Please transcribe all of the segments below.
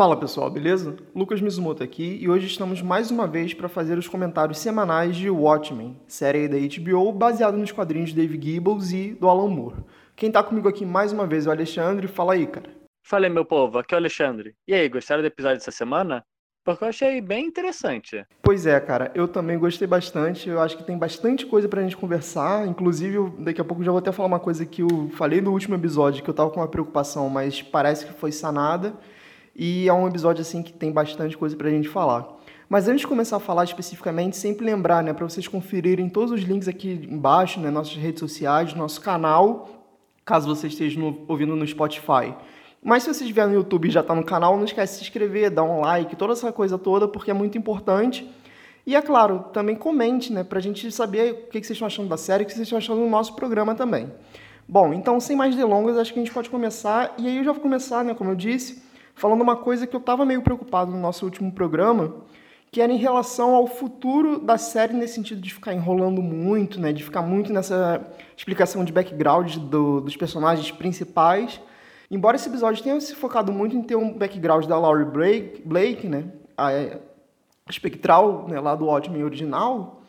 Fala pessoal, beleza? Lucas Mizumoto aqui e hoje estamos mais uma vez para fazer os comentários semanais de Watchmen, série da HBO baseada nos quadrinhos de Dave Gibbons e do Alan Moore. Quem tá comigo aqui mais uma vez é o Alexandre, fala aí, cara. Falei, meu povo, aqui é o Alexandre. E aí, gostaram do episódio dessa semana? Porque eu achei bem interessante. Pois é, cara, eu também gostei bastante. Eu acho que tem bastante coisa pra gente conversar. Inclusive, eu, daqui a pouco já vou até falar uma coisa que eu falei no último episódio, que eu tava com uma preocupação, mas parece que foi sanada. E é um episódio assim que tem bastante coisa pra gente falar. Mas antes de começar a falar especificamente, sempre lembrar, né, para vocês conferirem todos os links aqui embaixo, né, nossas redes sociais, nosso canal, caso você esteja no, ouvindo no Spotify. Mas se você estiver no YouTube e já está no canal, não esquece de se inscrever, dar um like, toda essa coisa toda, porque é muito importante. E é claro, também comente, né, para a gente saber o que vocês estão achando da série, o que vocês estão achando do nosso programa também. Bom, então sem mais delongas, acho que a gente pode começar. E aí eu já vou começar, né, como eu disse, falando uma coisa que eu estava meio preocupado no nosso último programa, que era em relação ao futuro da série nesse sentido de ficar enrolando muito, né, de ficar muito nessa explicação de background do, dos personagens principais. Embora esse episódio tenha se focado muito em ter um background da Laurie Blake, Blake né, a, a espectral né, lá do Watchmen original,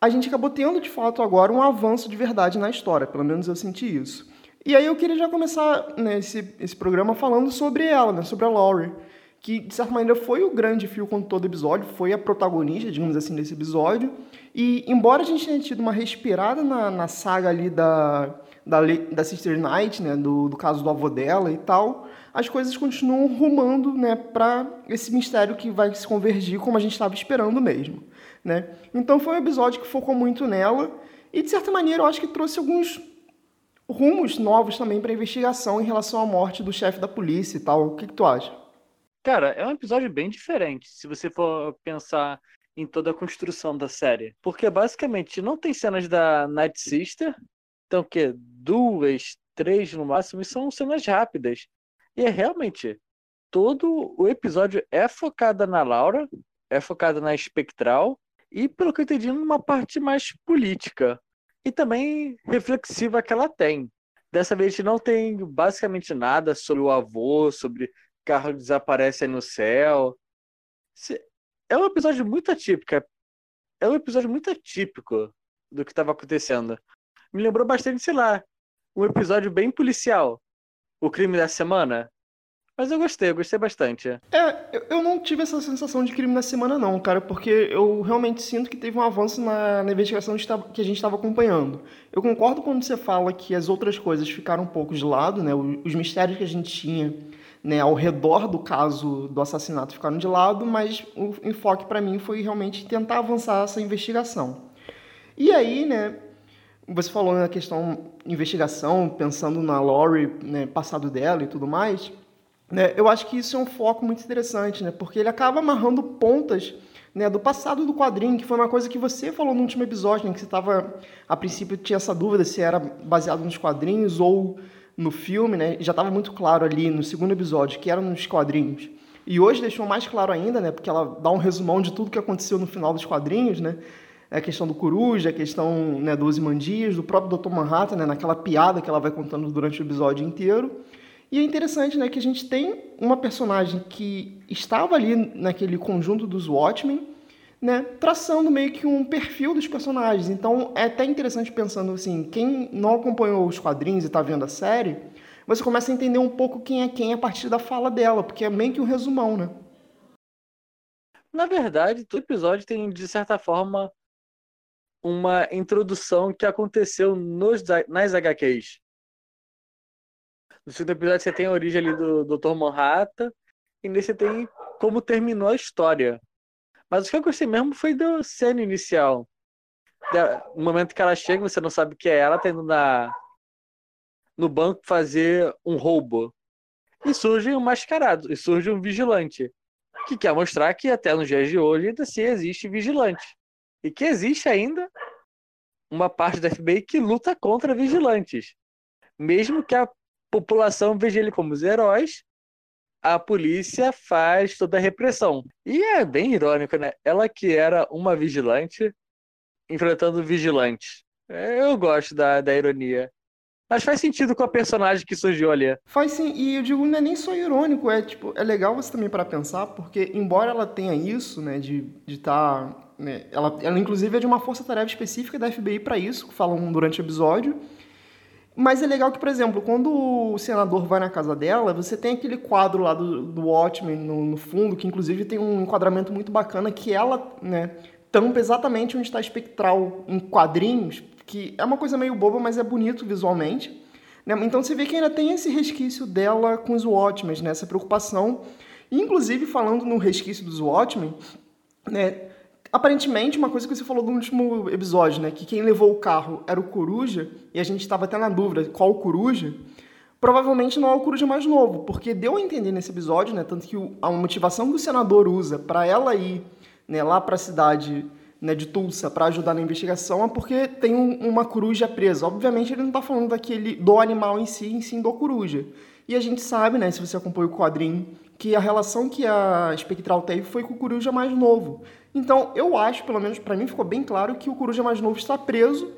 a gente acabou tendo de fato agora um avanço de verdade na história, pelo menos eu senti isso. E aí eu queria já começar né, esse, esse programa falando sobre ela, né, sobre a Laurie, que de certa maneira foi o grande fio com todo episódio, foi a protagonista, digamos assim, desse episódio. E embora a gente tenha tido uma respirada na, na saga ali da, da, da Sister Knight, né, do, do caso do avô dela e tal, as coisas continuam rumando né, para esse mistério que vai se convergir como a gente estava esperando mesmo. Né? Então foi um episódio que focou muito nela e, de certa maneira, eu acho que trouxe alguns rumos novos também para a investigação em relação à morte do chefe da polícia e tal. O que, que tu acha? Cara, é um episódio bem diferente, se você for pensar em toda a construção da série. Porque basicamente não tem cenas da Night Sister, então que duas, três no máximo, e são cenas rápidas. E é realmente todo o episódio é focado na Laura, é focado na espectral e pelo que eu entendi, numa parte mais política e também reflexiva que ela tem. Dessa vez não tem basicamente nada sobre o avô, sobre carro desaparece no céu. É um episódio muito atípico. É um episódio muito atípico do que estava acontecendo. Me lembrou bastante, sei lá, um episódio bem policial. O crime da semana. Mas eu gostei, eu gostei bastante. É, eu não tive essa sensação de crime na semana, não, cara, porque eu realmente sinto que teve um avanço na, na investigação que a gente estava acompanhando. Eu concordo quando você fala que as outras coisas ficaram um pouco de lado, né? Os mistérios que a gente tinha né, ao redor do caso do assassinato ficaram de lado, mas o enfoque para mim foi realmente tentar avançar essa investigação. E aí, né, você falou na questão investigação, pensando na Lori, né, passado dela e tudo mais. Né? Eu acho que isso é um foco muito interessante, né? porque ele acaba amarrando pontas né, do passado do quadrinho, que foi uma coisa que você falou no último episódio, né, que você estava, a princípio, tinha essa dúvida se era baseado nos quadrinhos ou no filme, né? já estava muito claro ali no segundo episódio que era nos quadrinhos. E hoje deixou mais claro ainda, né, porque ela dá um resumão de tudo que aconteceu no final dos quadrinhos, né? A questão do coruja, a questão né, dos imandias, do próprio Dr. Manhattan, né, naquela piada que ela vai contando durante o episódio inteiro. E é interessante né, que a gente tem uma personagem que estava ali naquele conjunto dos Watchmen, né, traçando meio que um perfil dos personagens. Então é até interessante pensando assim, quem não acompanhou os quadrinhos e está vendo a série, você começa a entender um pouco quem é quem a partir da fala dela, porque é meio que um resumão, né? Na verdade, todo episódio tem, de certa forma, uma introdução que aconteceu nos, nas HQs. No segundo episódio você tem a origem ali do Dr. Manhattan e nesse tem como terminou a história. Mas o que eu gostei mesmo foi da cena inicial. No momento que ela chega, você não sabe o que é ela, tá indo na, no banco fazer um roubo. E surge um mascarado, e surge um vigilante, que quer mostrar que até nos dias de hoje ainda se existe vigilante. E que existe ainda uma parte da FBI que luta contra vigilantes. Mesmo que a população veja ele como os heróis, a polícia faz toda a repressão. E é bem irônico, né? Ela que era uma vigilante enfrentando vigilantes. Eu gosto da, da ironia. Mas faz sentido com a personagem que surgiu ali. Faz sim, e eu digo, não é nem só irônico, é tipo, é legal você também para pensar, porque embora ela tenha isso, né, de estar. Tá, né, ela, ela, inclusive, é de uma força-tarefa específica da FBI para isso, falam durante o episódio. Mas é legal que, por exemplo, quando o senador vai na casa dela, você tem aquele quadro lá do, do Watchmen no, no fundo, que inclusive tem um enquadramento muito bacana, que ela, né, tampa exatamente onde está espectral em quadrinhos, que é uma coisa meio boba, mas é bonito visualmente. Né? Então você vê que ainda tem esse resquício dela com os Watchmen, né? essa preocupação. inclusive, falando no resquício dos Watchmen, né? aparentemente, uma coisa que você falou no último episódio, né? que quem levou o carro era o Coruja, e a gente estava até na dúvida qual o Coruja, provavelmente não é o Coruja mais novo, porque deu a entender nesse episódio, né? tanto que a motivação que o senador usa para ela ir né, lá para a cidade né, de Tulsa para ajudar na investigação é porque tem um, uma coruja presa. Obviamente ele não está falando daquele do animal em si, em si do coruja. E a gente sabe, né, se você acompanha o quadrinho, que a relação que a Spectral teve foi com o coruja mais novo. Então eu acho, pelo menos para mim ficou bem claro que o coruja mais novo está preso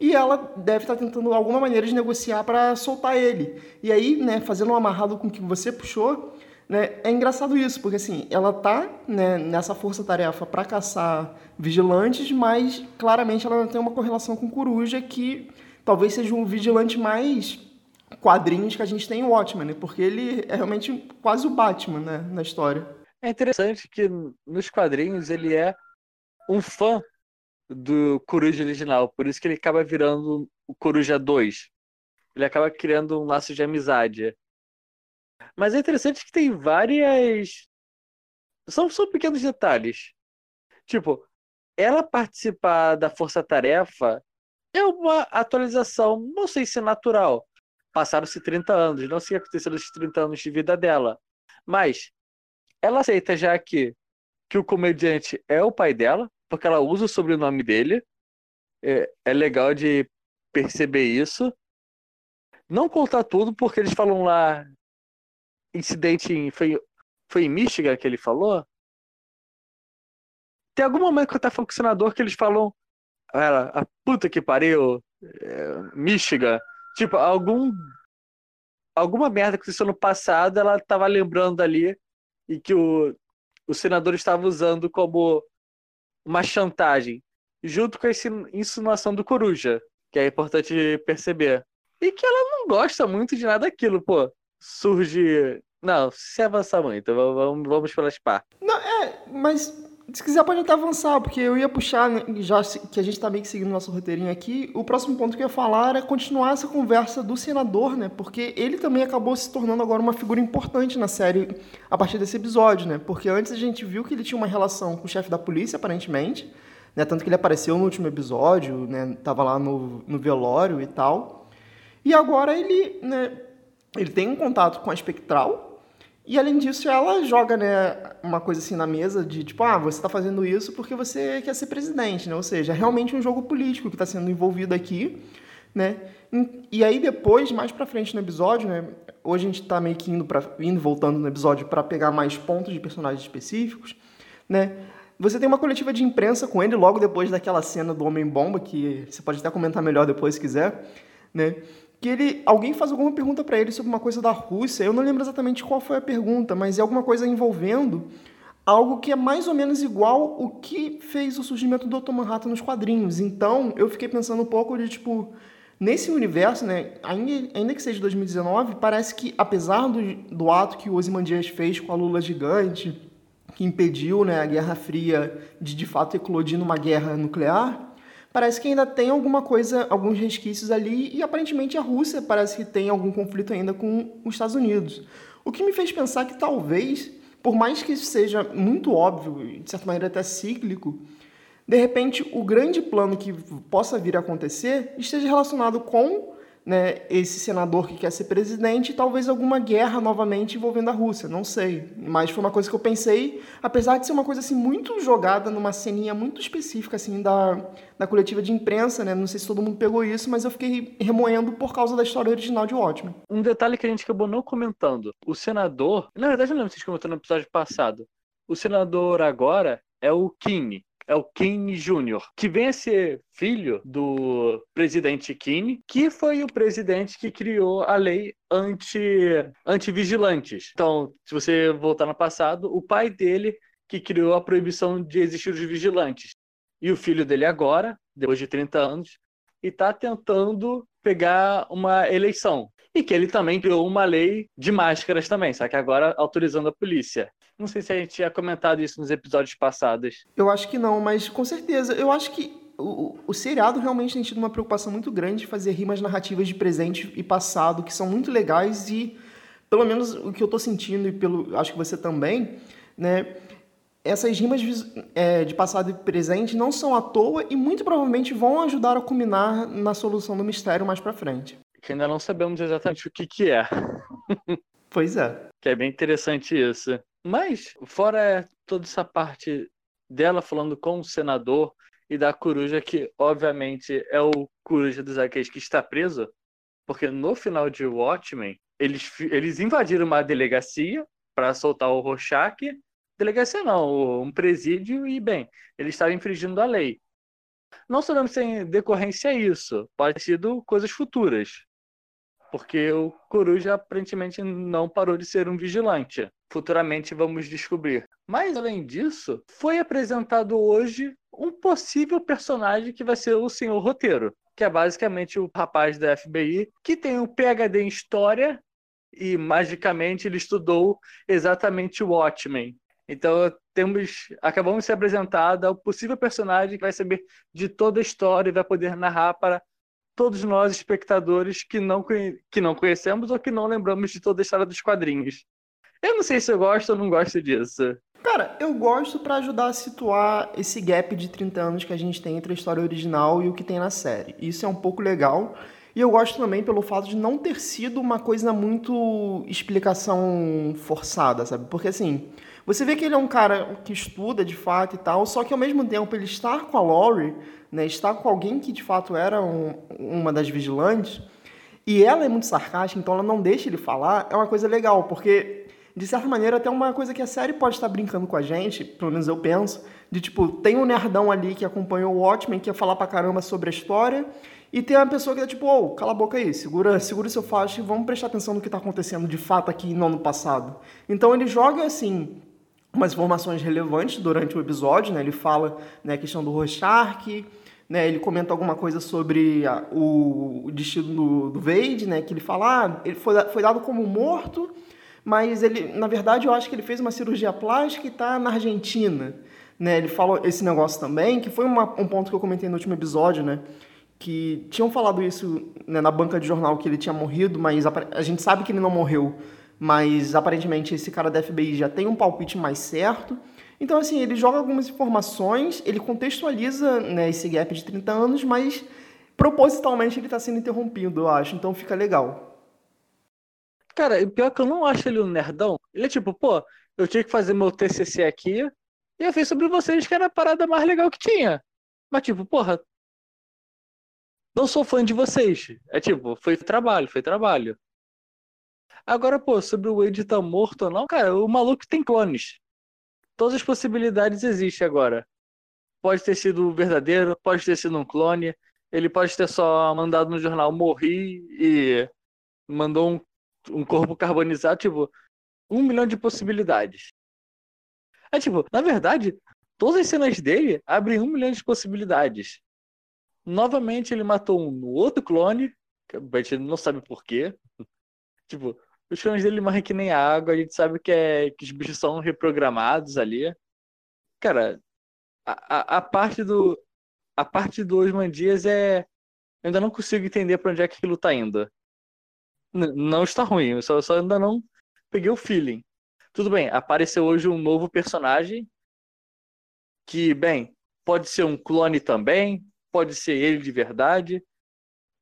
e ela deve estar tentando alguma maneira de negociar para soltar ele. E aí, né, fazendo um amarrado com o que você puxou, né? É engraçado isso, porque assim, ela tá né, nessa força-tarefa para caçar vigilantes, mas claramente ela tem uma correlação com Coruja que talvez seja um vigilante mais quadrinhos que a gente tem em Watchmen, né? porque ele é realmente quase o Batman né, na história. É interessante que nos quadrinhos ele é um fã do Coruja original, por isso que ele acaba virando o Coruja 2. Ele acaba criando um laço de amizade. Mas é interessante que tem várias. São, são pequenos detalhes. Tipo, ela participar da Força Tarefa é uma atualização, não sei se é natural. Passaram-se 30 anos, não sei o que aconteceu nesses 30 anos de vida dela. Mas ela aceita já que, que o comediante é o pai dela, porque ela usa o sobrenome dele. É, é legal de perceber isso. Não contar tudo, porque eles falam lá incidente em, foi, foi em Michigan que ele falou? Tem algum momento que eu tava falando com o senador que eles falam ela, a puta que pariu, é, Michigan. Tipo, algum alguma merda que aconteceu no passado, ela tava lembrando ali e que o, o senador estava usando como uma chantagem, junto com a insinuação do Coruja, que é importante perceber. E que ela não gosta muito de nada daquilo, pô surge. Não, se avançar muito, vamos, vamos pelas partes. Não, é, mas se quiser pode até avançar, porque eu ia puxar, né, já que a gente está meio que seguindo nosso roteirinho aqui, o próximo ponto que eu ia falar era continuar essa conversa do senador, né? Porque ele também acabou se tornando agora uma figura importante na série a partir desse episódio, né? Porque antes a gente viu que ele tinha uma relação com o chefe da polícia, aparentemente, né? Tanto que ele apareceu no último episódio, né? Tava lá no, no velório e tal. E agora ele, né, ele tem um contato com a espectral e além disso ela joga né uma coisa assim na mesa de tipo ah você está fazendo isso porque você quer ser presidente né? Ou seja é realmente um jogo político que está sendo envolvido aqui né? E aí depois mais para frente no episódio né hoje a gente está meio que indo para indo voltando no episódio para pegar mais pontos de personagens específicos né? Você tem uma coletiva de imprensa com ele logo depois daquela cena do homem bomba que você pode até comentar melhor depois se quiser né que ele, alguém faz alguma pergunta para ele sobre uma coisa da Rússia. Eu não lembro exatamente qual foi a pergunta, mas é alguma coisa envolvendo algo que é mais ou menos igual o que fez o surgimento do Dr. Manhattan nos quadrinhos. Então, eu fiquei pensando um pouco de tipo nesse universo, né, ainda, ainda que seja 2019, parece que apesar do, do ato que o Ozymandias fez com a Lula gigante, que impediu, né, a Guerra Fria de de fato eclodir numa guerra nuclear, parece que ainda tem alguma coisa, alguns resquícios ali, e aparentemente a Rússia parece que tem algum conflito ainda com os Estados Unidos. O que me fez pensar que talvez, por mais que isso seja muito óbvio, de certa maneira até cíclico, de repente o grande plano que possa vir a acontecer esteja relacionado com né, esse senador que quer ser presidente e talvez alguma guerra novamente envolvendo a Rússia, não sei. Mas foi uma coisa que eu pensei, apesar de ser uma coisa assim muito jogada numa ceninha muito específica assim da, da coletiva de imprensa, né? Não sei se todo mundo pegou isso, mas eu fiquei remoendo por causa da história original de Watchmen. Um detalhe que a gente acabou não comentando, o senador, na verdade eu lembro se a gente comentou no episódio passado. O senador agora é o King, é o Keane Jr., que vem a ser filho do presidente Keane, que foi o presidente que criou a lei anti, anti-vigilantes. Então, se você voltar no passado, o pai dele que criou a proibição de existir os vigilantes. E o filho dele agora, depois de 30 anos, está tentando pegar uma eleição. E que ele também criou uma lei de máscaras também, só que agora autorizando a polícia. Não sei se a gente tinha comentado isso nos episódios passados. Eu acho que não, mas com certeza. Eu acho que o, o seriado realmente tem tido uma preocupação muito grande de fazer rimas narrativas de presente e passado que são muito legais e, pelo menos o que eu estou sentindo e pelo acho que você também, né? Essas rimas é, de passado e presente não são à toa e muito provavelmente vão ajudar a culminar na solução do mistério mais para frente. Que ainda não sabemos exatamente o que, que é. Pois é. Que é bem interessante isso. Mas, fora toda essa parte dela falando com o senador e da coruja, que obviamente é o coruja dos Arquês que está preso, porque no final de Watchmen, eles, eles invadiram uma delegacia para soltar o Rorschach. Delegacia não, um presídio, e bem, eles estavam infringindo a lei. Não sabemos se em decorrência é isso, pode ter sido coisas futuras porque o Coruja aparentemente não parou de ser um vigilante. Futuramente vamos descobrir. Mas além disso, foi apresentado hoje um possível personagem que vai ser o Senhor Roteiro, que é basicamente o rapaz da FBI que tem um PhD em história e magicamente ele estudou exatamente o Watchmen. Então temos, acabamos de ser apresentado o possível personagem que vai saber de toda a história e vai poder narrar para todos nós, espectadores, que não, que não conhecemos ou que não lembramos de toda a história dos quadrinhos. Eu não sei se eu gosto ou não gosto disso. Cara, eu gosto para ajudar a situar esse gap de 30 anos que a gente tem entre a história original e o que tem na série. Isso é um pouco legal. E eu gosto também pelo fato de não ter sido uma coisa muito explicação forçada, sabe? Porque assim, você vê que ele é um cara que estuda de fato e tal, só que ao mesmo tempo ele estar com a Laurie né, estar com alguém que de fato era um, uma das vigilantes, e ela é muito sarcástica, então ela não deixa ele falar, é uma coisa legal, porque de certa maneira até uma coisa que a série pode estar brincando com a gente, pelo menos eu penso, de tipo, tem um nerdão ali que acompanhou o Watchmen, que ia falar pra caramba sobre a história, e tem uma pessoa que tá tipo, ô, oh, cala a boca aí, segura, segura o seu faixa e vamos prestar atenção no que está acontecendo de fato aqui no ano passado. Então ele joga assim, umas informações relevantes durante o episódio, né? Ele fala né, a questão do Rorschach, né, ele comenta alguma coisa sobre a, o, o, destino do, do Wade, né, que ele fala, ah, ele foi, foi dado como morto, mas ele, na verdade, eu acho que ele fez uma cirurgia plástica e está na Argentina. Né, ele falou esse negócio também, que foi uma, um ponto que eu comentei no último episódio, né, que tinham falado isso né, na banca de jornal, que ele tinha morrido, mas a, a gente sabe que ele não morreu, mas aparentemente esse cara da FBI já tem um palpite mais certo, então, assim, ele joga algumas informações, ele contextualiza né, esse gap de 30 anos, mas propositalmente ele está sendo interrompido, eu acho. Então fica legal. Cara, pior que eu não acho ele um nerdão. Ele é tipo, pô, eu tinha que fazer meu TCC aqui e eu fiz sobre vocês que era a parada mais legal que tinha. Mas, tipo, porra, não sou fã de vocês. É tipo, foi trabalho, foi trabalho. Agora, pô, sobre o Wade tá morto ou não, cara, o maluco tem clones todas as possibilidades existem agora. Pode ter sido verdadeiro, pode ter sido um clone, ele pode ter só mandado no jornal morri e mandou um, um corpo carbonizado, tipo, um milhão de possibilidades. É tipo, na verdade, todas as cenas dele abrem um milhão de possibilidades. Novamente ele matou um outro clone, que a gente não sabe porquê. tipo, os clones dele morrem que nem água, a gente sabe que, é, que os bichos são reprogramados ali. Cara, a, a, a parte do. A parte do Osman Dias é. Eu ainda não consigo entender para onde é que aquilo tá indo. N não está ruim, eu só, só ainda não peguei o feeling. Tudo bem, apareceu hoje um novo personagem que, bem, pode ser um clone também, pode ser ele de verdade.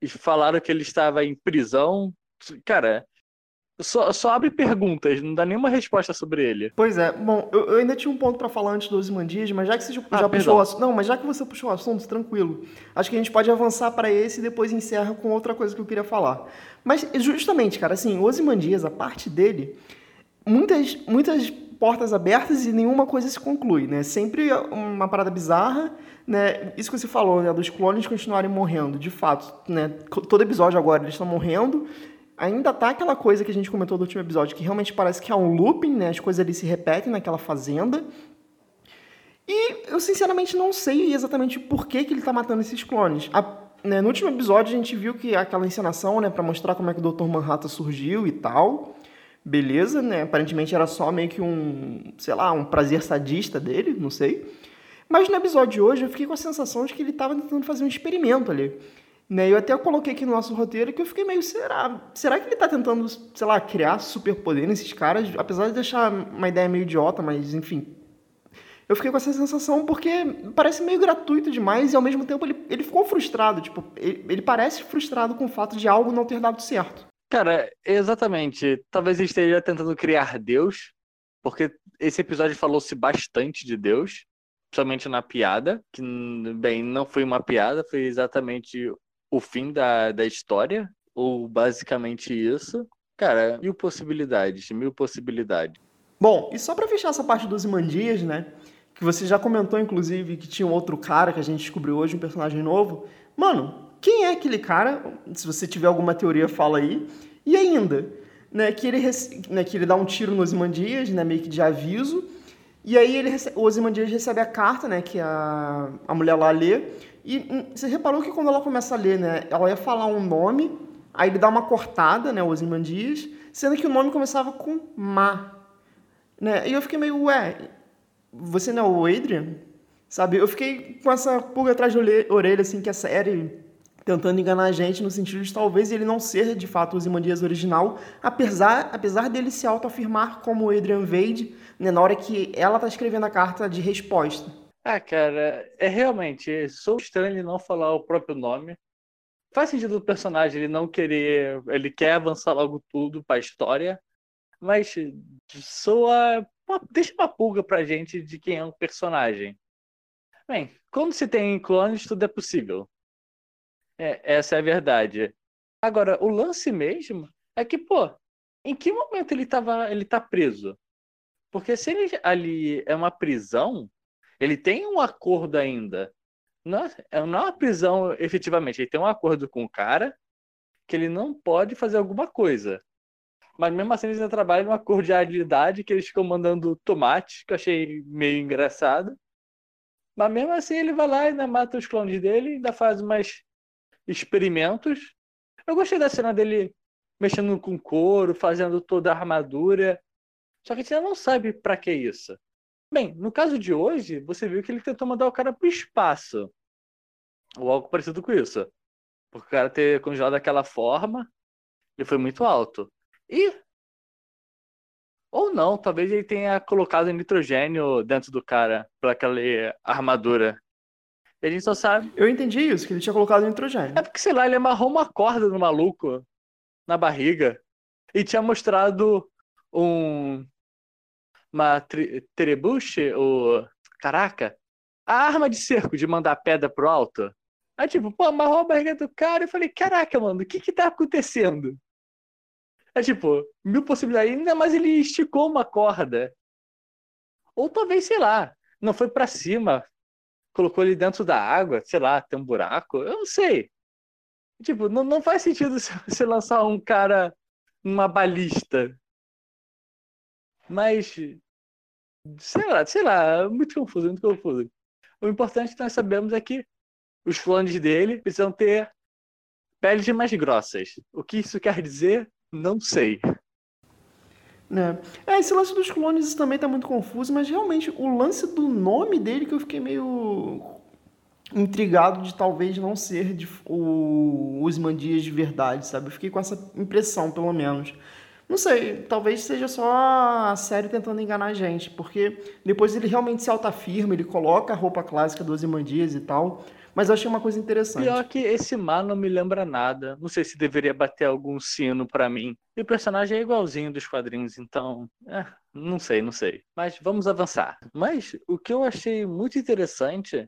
E falaram que ele estava em prisão. Cara, só, só abre perguntas, não dá nenhuma resposta sobre ele. Pois é. Bom, eu, eu ainda tinha um ponto para falar antes do Ozymandias, mas já que você já, ah, puxou o assunto. Não, mas já que você puxou o assunto, tranquilo. Acho que a gente pode avançar para esse e depois encerra com outra coisa que eu queria falar. Mas justamente, cara, assim, o Ozymandias, a parte dele, muitas, muitas portas abertas e nenhuma coisa se conclui, né? Sempre uma parada bizarra, né? Isso que você falou, né? Dos clones continuarem morrendo, de fato, né? Todo episódio agora eles estão morrendo. Ainda tá aquela coisa que a gente comentou no último episódio, que realmente parece que é um looping, né? As coisas ali se repetem naquela fazenda. E eu sinceramente não sei exatamente por que, que ele tá matando esses clones. A, né, no último episódio a gente viu que aquela encenação, né, para mostrar como é que o Dr. Manhattan surgiu e tal. Beleza, né? Aparentemente era só meio que um, sei lá, um prazer sadista dele, não sei. Mas no episódio de hoje eu fiquei com a sensação de que ele estava tentando fazer um experimento ali. Né? Eu até coloquei aqui no nosso roteiro que eu fiquei meio, será? Será que ele está tentando, sei lá, criar superpoder nesses caras? Apesar de deixar uma ideia meio idiota, mas enfim, eu fiquei com essa sensação porque parece meio gratuito demais e ao mesmo tempo ele, ele ficou frustrado. Tipo, ele, ele parece frustrado com o fato de algo não ter dado certo. Cara, exatamente. Talvez ele esteja tentando criar Deus, porque esse episódio falou-se bastante de Deus, principalmente na piada, que, bem, não foi uma piada, foi exatamente o fim da, da história, ou basicamente isso. Cara, mil possibilidades, mil possibilidades. Bom, e só para fechar essa parte dos Imandias, né? Que você já comentou, inclusive, que tinha um outro cara que a gente descobriu hoje, um personagem novo. Mano, quem é aquele cara? Se você tiver alguma teoria, fala aí. E ainda, né, que ele, né, que ele dá um tiro nos Imandias, né, meio que de aviso. E aí ele o Ozymandias recebe a carta, né, que a, a mulher lá lê. E hum, você reparou que quando ela começa a ler, né, ela ia falar um nome, aí ele dá uma cortada, né, o Ozymandias, sendo que o nome começava com Ma. Né? E eu fiquei meio, ué, você não é o Adrian? Sabe? Eu fiquei com essa pulga atrás da orelha, assim, que a série tentando enganar a gente no sentido de talvez ele não ser de fato o Zimandias original, apesar, apesar dele se autoafirmar como Adrian Vade, né, na hora que ela tá escrevendo a carta de resposta. Ah, cara, é realmente, sou estranho ele não falar o próprio nome. Faz sentido do personagem ele não querer, ele quer avançar logo tudo para a história, mas soa deixa uma pulga pra gente de quem é um personagem. Bem, quando se tem clones, tudo é possível. É, essa é a verdade. Agora, o lance mesmo é que, pô, em que momento ele, tava, ele tá preso? Porque se ele ali é uma prisão, ele tem um acordo ainda. Não é, não é uma prisão efetivamente, ele tem um acordo com o cara que ele não pode fazer alguma coisa. Mas mesmo assim eles ainda trabalham numa cordialidade que eles ficam mandando tomate, que eu achei meio engraçado. Mas mesmo assim ele vai lá e ainda mata os clones dele, ainda faz mais experimentos. Eu gostei da cena dele mexendo com couro, fazendo toda a armadura. Só que a gente ainda não sabe para que isso. Bem, no caso de hoje, você viu que ele tentou mandar o cara pro espaço. Ou algo parecido com isso. Por o cara ter congelado daquela forma, ele foi muito alto. E. Ou não, talvez ele tenha colocado nitrogênio dentro do cara, para aquela armadura. A gente só sabe. Eu entendi isso, que ele tinha colocado nitrogênio. É porque, sei lá, ele amarrou uma corda no maluco, na barriga, e tinha mostrado um. Uma tri... trebuche, o. Caraca! A arma de cerco de mandar pedra pro alto. Aí, tipo, pô, amarrou a barriga do cara e falei, caraca, mano, o que que tá acontecendo? É tipo, mil possibilidades. Ainda mais ele esticou uma corda. Ou talvez, sei lá, não foi para cima, colocou ele dentro da água, sei lá, tem um buraco. Eu não sei. Tipo, não, não faz sentido você lançar um cara numa balista. Mas, sei lá, sei lá, muito confuso, muito confuso. O importante que nós sabemos é que os clones dele precisam ter peles mais grossas. O que isso quer dizer? Não sei. É. é, esse lance dos clones também tá muito confuso, mas realmente o lance do nome dele que eu fiquei meio intrigado de talvez não ser de, o Dias de verdade, sabe? Eu fiquei com essa impressão, pelo menos. Não sei, talvez seja só a série tentando enganar a gente, porque depois ele realmente se autoafirma, ele coloca a roupa clássica dos Dias e tal, mas eu achei uma coisa interessante. Pior que esse mar não me lembra nada. Não sei se deveria bater algum sino para mim. E o personagem é igualzinho dos quadrinhos, então. É, não sei, não sei. Mas vamos avançar. Mas o que eu achei muito interessante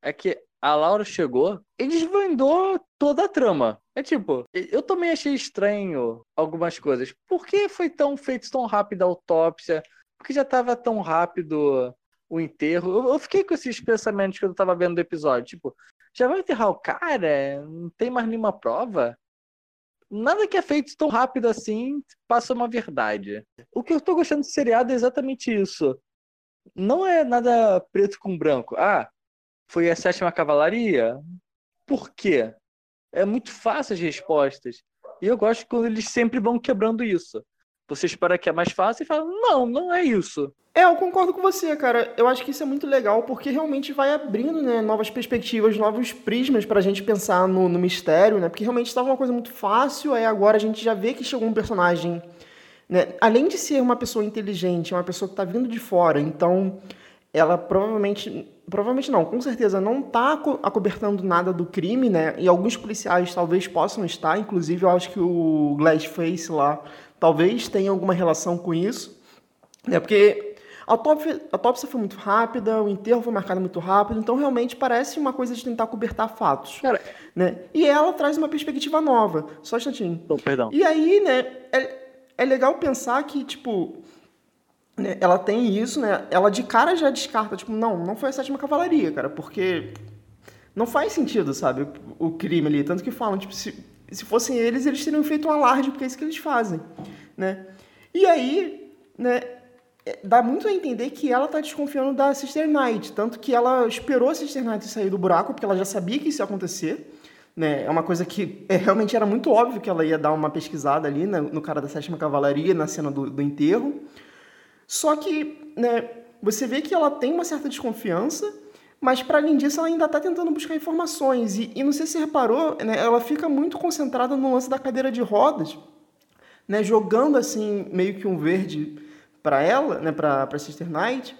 é que a Laura chegou e desvendou toda a trama. É tipo, eu também achei estranho algumas coisas. Por que foi tão feito tão rápido a autópsia? Porque já tava tão rápido o enterro. Eu, fiquei com esses pensamentos que eu tava vendo do episódio. Tipo, já vai enterrar o cara? Não tem mais nenhuma prova? Nada que é feito tão rápido assim passa uma verdade. O que eu tô gostando do seriado é exatamente isso. Não é nada preto com branco. Ah, foi a sétima cavalaria? Por quê? É muito fácil as respostas. E eu gosto quando eles sempre vão quebrando isso. Você espera que é mais fácil e fala, não, não é isso. É, eu concordo com você, cara. Eu acho que isso é muito legal porque realmente vai abrindo né, novas perspectivas, novos prismas pra gente pensar no, no mistério, né? Porque realmente estava uma coisa muito fácil, aí agora a gente já vê que chegou um personagem. Né? Além de ser uma pessoa inteligente, é uma pessoa que está vindo de fora, então ela provavelmente provavelmente não, com certeza não está acobertando nada do crime, né? E alguns policiais talvez possam estar, inclusive eu acho que o Glassface lá talvez tenha alguma relação com isso, né? Porque a autópsia, a autópsia foi muito rápida, o enterro foi marcado muito rápido, então realmente parece uma coisa de tentar cobertar fatos. Cara, né? E ela traz uma perspectiva nova. Só um instantinho. Oh, perdão. E aí, né, é, é legal pensar que, tipo, né, ela tem isso, né? Ela de cara já descarta, tipo, não, não foi a sétima cavalaria, cara, porque não faz sentido, sabe, o, crime ali. Tanto que falam, tipo, se, se fossem eles, eles teriam feito um alarde, porque é isso que eles fazem, né? E aí, né, é, dá muito a entender que ela tá desconfiando da Sister Knight, tanto que ela esperou a Sister Knight sair do buraco, porque ela já sabia que isso ia acontecer, né? É uma coisa que é, realmente era muito óbvio que ela ia dar uma pesquisada ali né, no cara da sétima cavalaria, na cena do, do enterro, só que né, você vê que ela tem uma certa desconfiança, mas para além disso ela ainda está tentando buscar informações. E, e, não sei se reparou, né, ela fica muito concentrada no lance da cadeira de rodas, né, jogando assim meio que um verde para ela, né, para Sister Knight,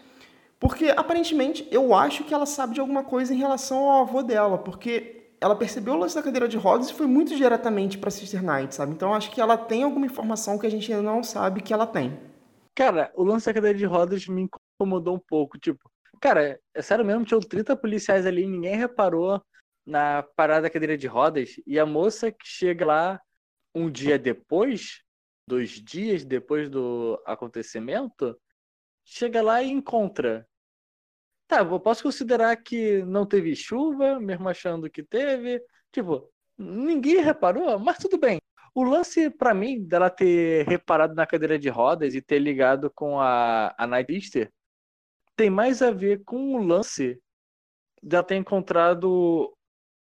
porque aparentemente eu acho que ela sabe de alguma coisa em relação ao avô dela, porque ela percebeu o lance da cadeira de rodas e foi muito diretamente para Sister Knight, sabe? Então acho que ela tem alguma informação que a gente ainda não sabe que ela tem. Cara, o lance da cadeira de rodas me incomodou um pouco. Tipo, cara, é sério mesmo, tinham 30 policiais ali, ninguém reparou na parada da cadeira de rodas. E a moça que chega lá um dia depois, dois dias depois do acontecimento, chega lá e encontra. Tá, eu posso considerar que não teve chuva, mesmo achando que teve. Tipo, ninguém reparou, mas tudo bem. O lance, para mim, dela ter reparado na cadeira de rodas e ter ligado com a, a Night Easter, tem mais a ver com o lance dela ter encontrado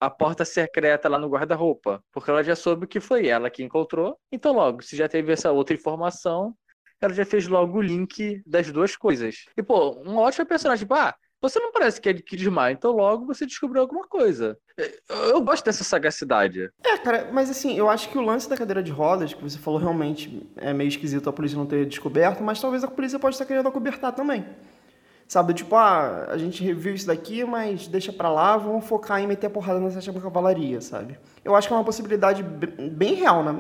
a porta secreta lá no guarda-roupa. Porque ela já soube que foi ela que encontrou. Então, logo, se já teve essa outra informação, ela já fez logo o link das duas coisas. E, pô, um ótimo personagem. Tipo, ah, você não parece que é desmaia, então logo você descobriu alguma coisa. Eu gosto dessa sagacidade. É, cara, mas assim, eu acho que o lance da cadeira de rodas, que você falou realmente é meio esquisito a polícia não ter descoberto, mas talvez a polícia pode estar querendo acobertar também. Sabe, tipo, ah, a gente reviu isso daqui, mas deixa pra lá, vamos focar em meter a porrada na sétima cavalaria, sabe? Eu acho que é uma possibilidade bem real, na,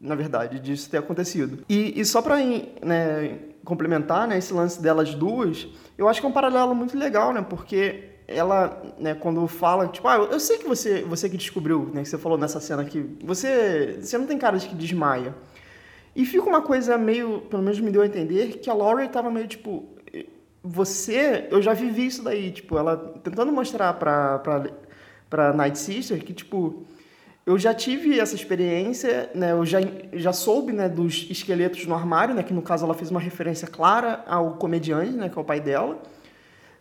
na, verdade, disso ter acontecido. E, e só pra né, complementar, né, esse lance delas duas, eu acho que é um paralelo muito legal, né, porque ela, né, quando fala, tipo, ah, eu sei que você, você que descobriu, né, que você falou nessa cena aqui, você, você não tem cara de que desmaia. E fica uma coisa meio, pelo menos me deu a entender, que a Laurie tava meio tipo, você, eu já vivi isso daí, tipo, ela tentando mostrar pra, pra, pra Night Sister que, tipo, eu já tive essa experiência, né? Eu já, já soube, né, dos esqueletos no armário, né? Que no caso ela fez uma referência clara ao comediante, né? Que é o pai dela.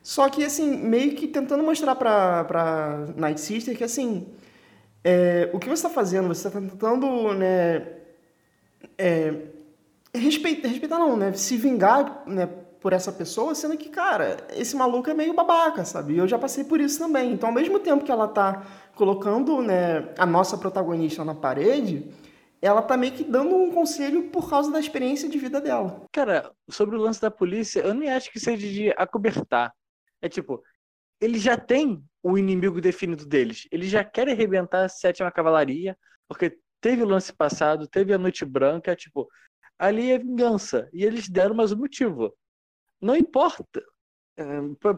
Só que, assim, meio que tentando mostrar pra, pra Night Sister que, assim, é, o que você está fazendo? Você está tentando, né? É, respeitar, respeitar não, né? Se vingar, né? Por essa pessoa, sendo que, cara, esse maluco é meio babaca, sabe? E eu já passei por isso também. Então, ao mesmo tempo que ela tá colocando né, a nossa protagonista na parede, ela tá meio que dando um conselho por causa da experiência de vida dela. Cara, sobre o lance da polícia, eu nem acho que seja de acobertar. É tipo, eles já têm o inimigo definido deles. Eles já querem arrebentar a sétima cavalaria, porque teve o lance passado, teve a noite branca, tipo, ali é vingança. E eles deram mais um motivo. Não importa.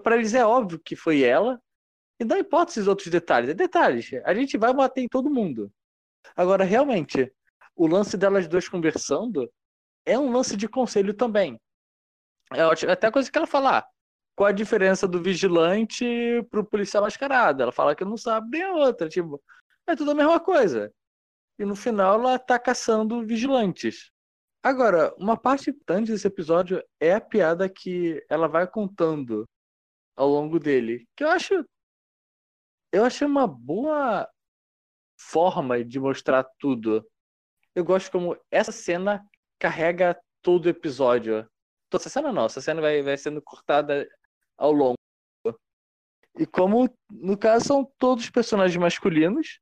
Para eles é óbvio que foi ela. E não importa esses outros detalhes. É detalhes. A gente vai bater em todo mundo. Agora, realmente, o lance delas duas conversando é um lance de conselho também. É. Até a coisa que ela fala. Ah, qual a diferença do vigilante pro policial mascarado? Ela fala que não sabe nem a outra. Tipo, é tudo a mesma coisa. E no final ela tá caçando vigilantes. Agora, uma parte importante desse episódio é a piada que ela vai contando ao longo dele. Que eu acho. Eu achei uma boa forma de mostrar tudo. Eu gosto como essa cena carrega todo o episódio. Toda essa cena não, essa cena vai, vai sendo cortada ao longo. E como, no caso, são todos personagens masculinos.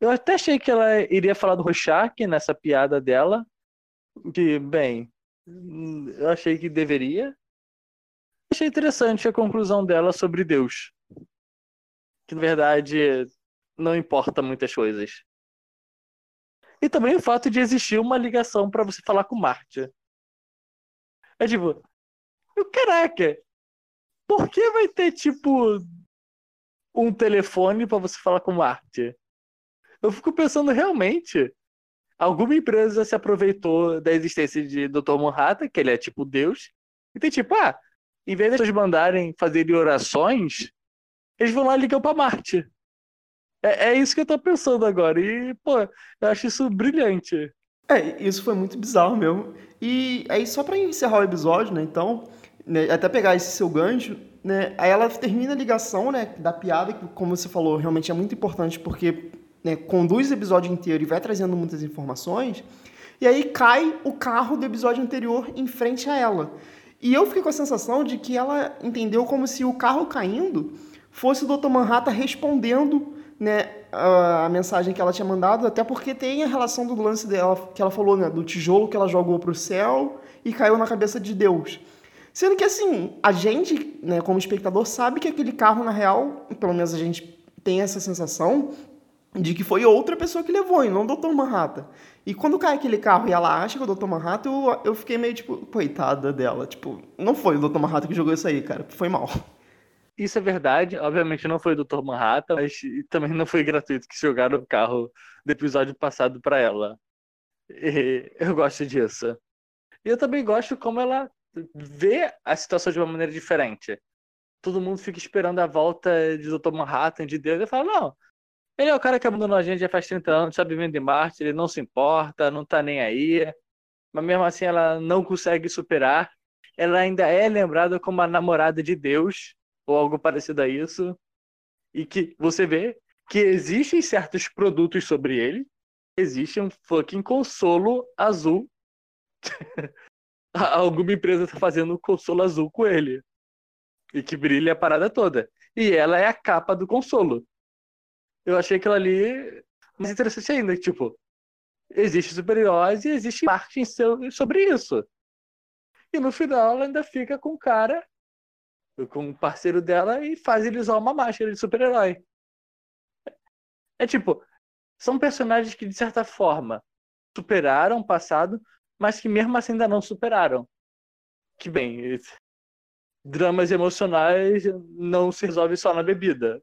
Eu até achei que ela iria falar do Rorschach nessa piada dela, que, bem, eu achei que deveria. Achei interessante a conclusão dela sobre Deus. Que, na verdade, não importa muitas coisas. E também o fato de existir uma ligação para você falar com Marte. É tipo, caraca, por que vai ter, tipo, um telefone para você falar com Marte? Eu fico pensando realmente alguma empresa se aproveitou da existência de Dr. Manhattan, que ele é tipo Deus, e tem tipo, ah, em vez de eles mandarem fazerem orações, eles vão lá e ligam pra Marte. É, é isso que eu tô pensando agora. E, pô, eu acho isso brilhante. É, isso foi muito bizarro mesmo. E aí, só pra encerrar o episódio, né, então, né, até pegar esse seu gancho, né, aí ela termina a ligação, né, da piada, que, como você falou, realmente é muito importante, porque né, conduz o episódio inteiro e vai trazendo muitas informações, e aí cai o carro do episódio anterior em frente a ela. E eu fiquei com a sensação de que ela entendeu como se o carro caindo fosse o Dr. Manhattan respondendo né, a, mensagem que ela tinha mandado, até porque tem a relação do lance dela, que ela falou, né, do tijolo que ela jogou para o céu e caiu na cabeça de Deus. Sendo que, assim, a gente, né, como espectador, sabe que aquele carro, na real, pelo menos a gente tem essa sensação, de que foi outra pessoa que levou, e não o Dr. Manhattan. E quando cai aquele carro e ela acha que é o Dr. Manhattan, eu, eu fiquei meio tipo, coitada dela. Tipo, não foi o Dr. Manhattan que jogou isso aí, cara. Foi mal. Isso é verdade. Obviamente não foi o Dr. Manhattan, mas também não foi gratuito que jogaram o carro do episódio passado para ela. E eu gosto disso. E eu também gosto como ela vê a situação de uma maneira diferente. Todo mundo fica esperando a volta de Dr. Manhattan, de Deus, e fala, não, ele é o cara que abandonou a gente já faz 30 anos, sabe vivendo em Marte, ele não se importa, não tá nem aí. Mas mesmo assim ela não consegue superar. Ela ainda é lembrada como a namorada de Deus, ou algo parecido a isso. E que você vê que existem certos produtos sobre ele. Existe um fucking consolo azul. Alguma empresa tá fazendo um consolo azul com ele. E que brilha a parada toda. E ela é a capa do consolo eu achei aquilo ali mais interessante ainda. Tipo, existe super-heróis e existe marketing sobre isso. E no final ela ainda fica com o cara, com o parceiro dela e faz ele usar uma máscara de super-herói. É tipo, são personagens que de certa forma superaram o passado, mas que mesmo assim ainda não superaram. Que bem, dramas emocionais não se resolvem só na bebida.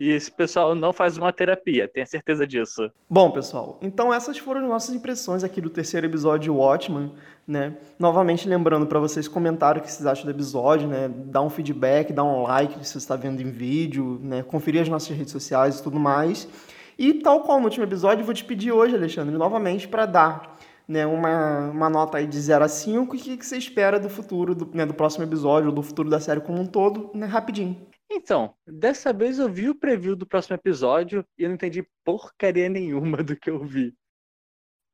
E esse pessoal não faz uma terapia, tenha certeza disso. Bom, pessoal, então essas foram as nossas impressões aqui do terceiro episódio Watchman, né? Novamente lembrando para vocês comentarem o que vocês acham do episódio, né? Dar um feedback, dar um like se você está vendo em vídeo, né? Conferir as nossas redes sociais e tudo mais. E tal qual no último episódio, vou te pedir hoje, Alexandre, novamente para dar né, uma, uma nota aí de 0 a 5 e o que, que você espera do futuro, do, né, do próximo episódio, ou do futuro da série como um todo, né, rapidinho. Então, dessa vez eu vi o preview do próximo episódio e eu não entendi porcaria nenhuma do que eu vi.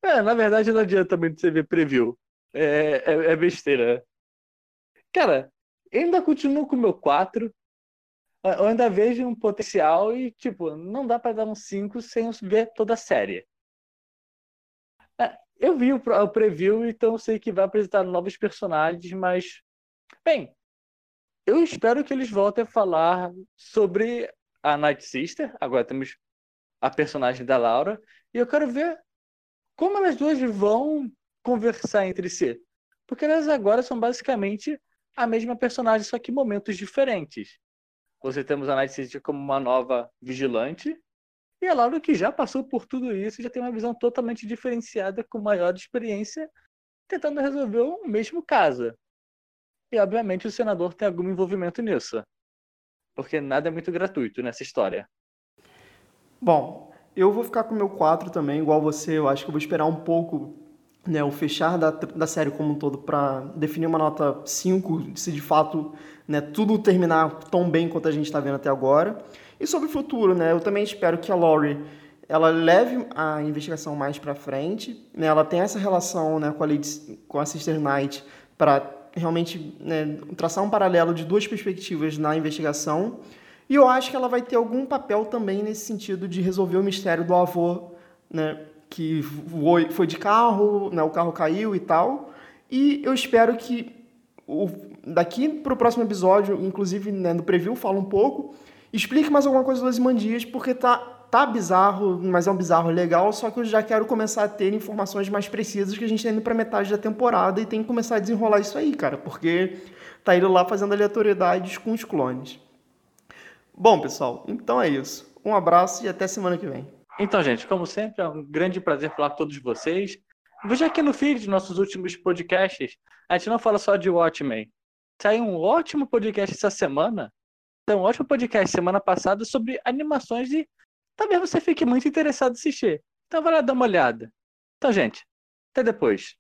É, na verdade não adianta muito você ver preview. É, é, é besteira. Cara, ainda continuo com o meu 4. Eu ainda vejo um potencial e, tipo, não dá para dar um 5 sem ver toda a série. É, eu vi o, o preview, então eu sei que vai apresentar novos personagens, mas. Bem, eu espero que eles voltem a falar sobre a Night Sister. Agora temos a personagem da Laura. E eu quero ver como elas duas vão conversar entre si. Porque elas agora são basicamente a mesma personagem, só que em momentos diferentes. Você temos a Night Sister como uma nova vigilante. E a Laura que já passou por tudo isso, já tem uma visão totalmente diferenciada, com maior experiência, tentando resolver o mesmo caso. E, obviamente, o senador tem algum envolvimento nisso. Porque nada é muito gratuito nessa história. Bom, eu vou ficar com o meu 4 também, igual você. Eu acho que eu vou esperar um pouco né, o fechar da, da série como um todo para definir uma nota 5, se de fato né, tudo terminar tão bem quanto a gente está vendo até agora. E sobre o futuro, né, eu também espero que a Laurie ela leve a investigação mais para frente, né, ela tem essa relação né, com, a Lady, com a Sister Knight para realmente né, traçar um paralelo de duas perspectivas na investigação. E eu acho que ela vai ter algum papel também nesse sentido de resolver o mistério do avô, né, que foi, de carro, né, o carro caiu e tal. E eu espero que o, daqui para o próximo episódio, inclusive né, no preview, fala um pouco, explique mais alguma coisa dos Imandias, porque tá, tá bizarro, mas é um bizarro legal, só que eu já quero começar a ter informações mais precisas que a gente está indo para metade da temporada e tem que começar a desenrolar isso aí, cara, porque tá indo lá fazendo aleatoriedades com os clones. Bom, pessoal, então é isso. Um abraço e até semana que vem. Então, gente, como sempre, é um grande prazer falar com todos vocês. Veja aqui no feed de nossos últimos podcasts, a gente não fala só de Watchmen. Saiu um ótimo podcast essa semana. Tem um ótimo podcast semana passada sobre animações e talvez você fique muito interessado em assistir. Então vai lá dar uma olhada. Então, gente, até depois.